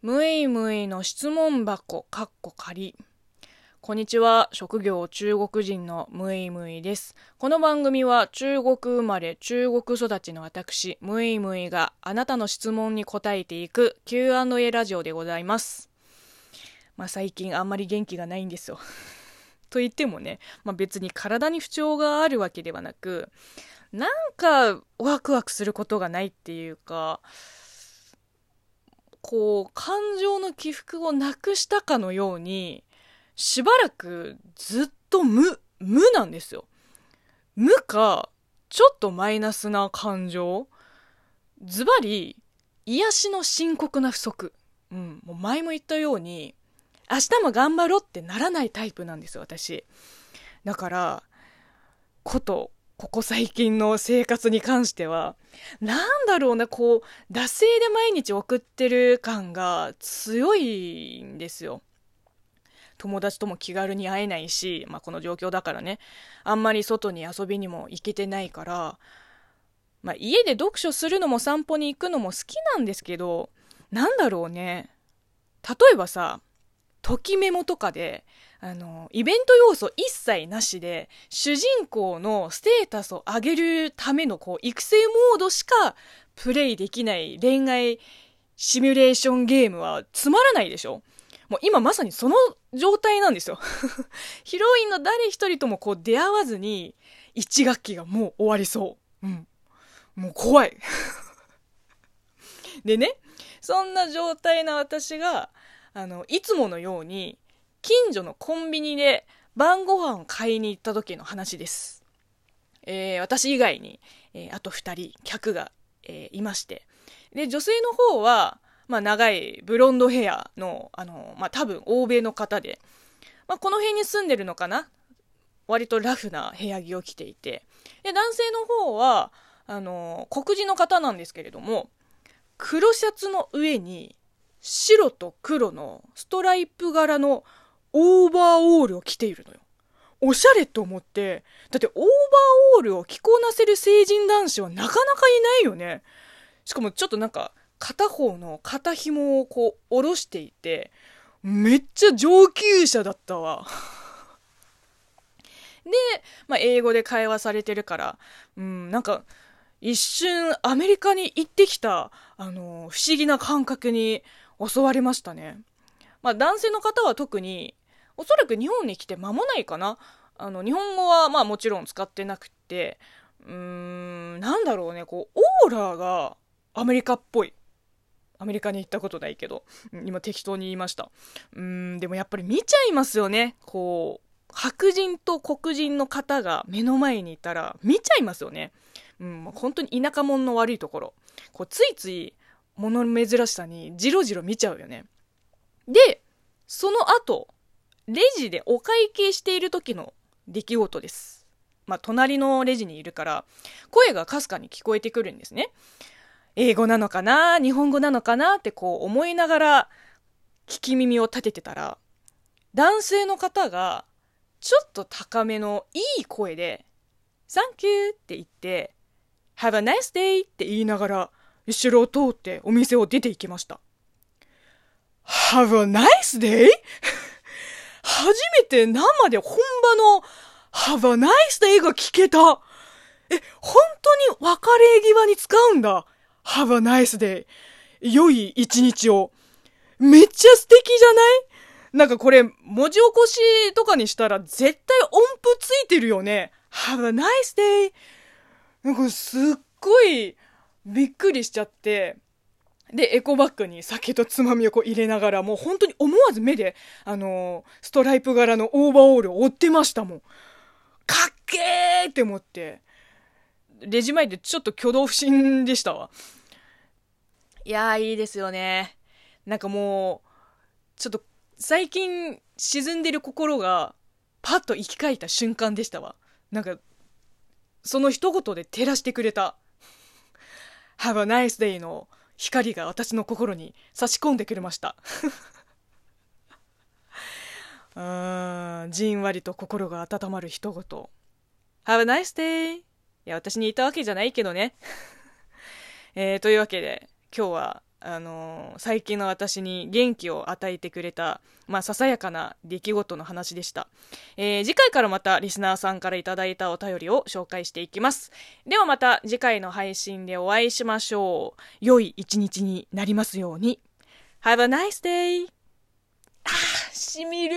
むいむいの質問箱、かっこ仮。こんにちは。職業中国人のむいむいです。この番組は中国生まれ、中国育ちの私、むいむいがあなたの質問に答えていく Q&A ラジオでございます。まあ最近あんまり元気がないんですよ。と言ってもね、まあ別に体に不調があるわけではなく、なんかワクワクすることがないっていうか、こう、感情の起伏をなくしたかのように、しばらくずっと無、無なんですよ。無か、ちょっとマイナスな感情。ズバリ、癒しの深刻な不足。うん、もう前も言ったように、明日も頑張ろうってならないタイプなんです、私。だから、こと、ここ最近の生活に関しては、なんだろうな、こう、惰性で毎日送ってる感が強いんですよ。友達とも気軽に会えないし、まあ、この状況だからね、あんまり外に遊びにも行けてないから、まあ、家で読書するのも散歩に行くのも好きなんですけど、なんだろうね。例えばさ、ときメモとかで、あの、イベント要素一切なしで、主人公のステータスを上げるためのこう、育成モードしかプレイできない恋愛シミュレーションゲームはつまらないでしょもう今まさにその状態なんですよ ヒロインの誰一人ともこう出会わずに、一学期がもう終わりそう。うん。もう怖い でね、そんな状態な私が、あの、いつものように、近所のコンビニで晩ご飯を買いに行った時の話です。えー、私以外に、えー、あと2人客が、えー、いまして。で、女性の方は、まあ、長いブロンドヘアの、あの、まあ、多分欧米の方で、まあ、この辺に住んでるのかな？割とラフな部屋着を着ていて。で、男性の方は、あの、黒人の方なんですけれども、黒シャツの上に白と黒のストライプ柄のオーバーオールを着ているのよ。おしゃれと思って、だってオーバーオールを着こなせる成人男子はなかなかいないよね。しかもちょっとなんか片方の肩紐をこう下ろしていて、めっちゃ上級者だったわ。で、まあ、英語で会話されてるから、うん、なんか、一瞬アメリカに行ってきた、あの、不思議な感覚に襲われましたね。まあ男性の方は特に、おそらく日本に来て間もないかな。あの、日本語はまあもちろん使ってなくて、うーん、なんだろうね、こう、オーラがアメリカっぽい。アメリカに行ったことないけど、今適当に言いました。うーん、でもやっぱり見ちゃいますよね。こう、白人と黒人の方が目の前にいたら見ちゃいますよね。うん、本当に田舎者の悪いところ。こう、ついつい物珍しさにじろじろ見ちゃうよね。で、その後、レジでお会計している時の出来事です。まあ、隣のレジにいるから、声がかすかに聞こえてくるんですね。英語なのかな？日本語なのかな？ってこう思いながら聞き耳を立ててたら、男性の方がちょっと高めのいい声で、サンキューって言って、Have a nice day って言いながら後ろを通ってお店を出て行きました。Have a nice day? 初めて生で本場の Have a nice day が聞けた。え、本当に別れ際に使うんだ？Have a nice day. 良い一日を。めっちゃ素敵じゃない？なんかこれ、文字起こしとかにしたら絶対音符ついてるよね。Have a nice day. なんかすっごいびっくりしちゃって、で、エコバッグに酒とつまみをこう入れながら、もう本当に思わず目で、あのー、ストライプ柄のオーバーオールを追ってましたもん。かっけーって思って、レジ前でちょっと挙動不審でしたわ。いやー、いいですよね。なんかもう、ちょっと最近沈んでる心がパッと生き返った瞬間でしたわ。なんか、その一言で照らしてくれた。Have a nice day の光が私の心に差し込んでくれました。うーん、じんわりと心が温まる一言。Have a nice day! いや、私に言ったわけじゃないけどね。えー、というわけで、今日はあのー、最近の私に元気を与えてくれた、まあ、ささやかな出来事の話でした。えー、次回からまたリスナーさんからいただいたお便りを紹介していきます。ではまた次回の配信でお会いしましょう。良い一日になりますように。Have a nice day! あ、しみる。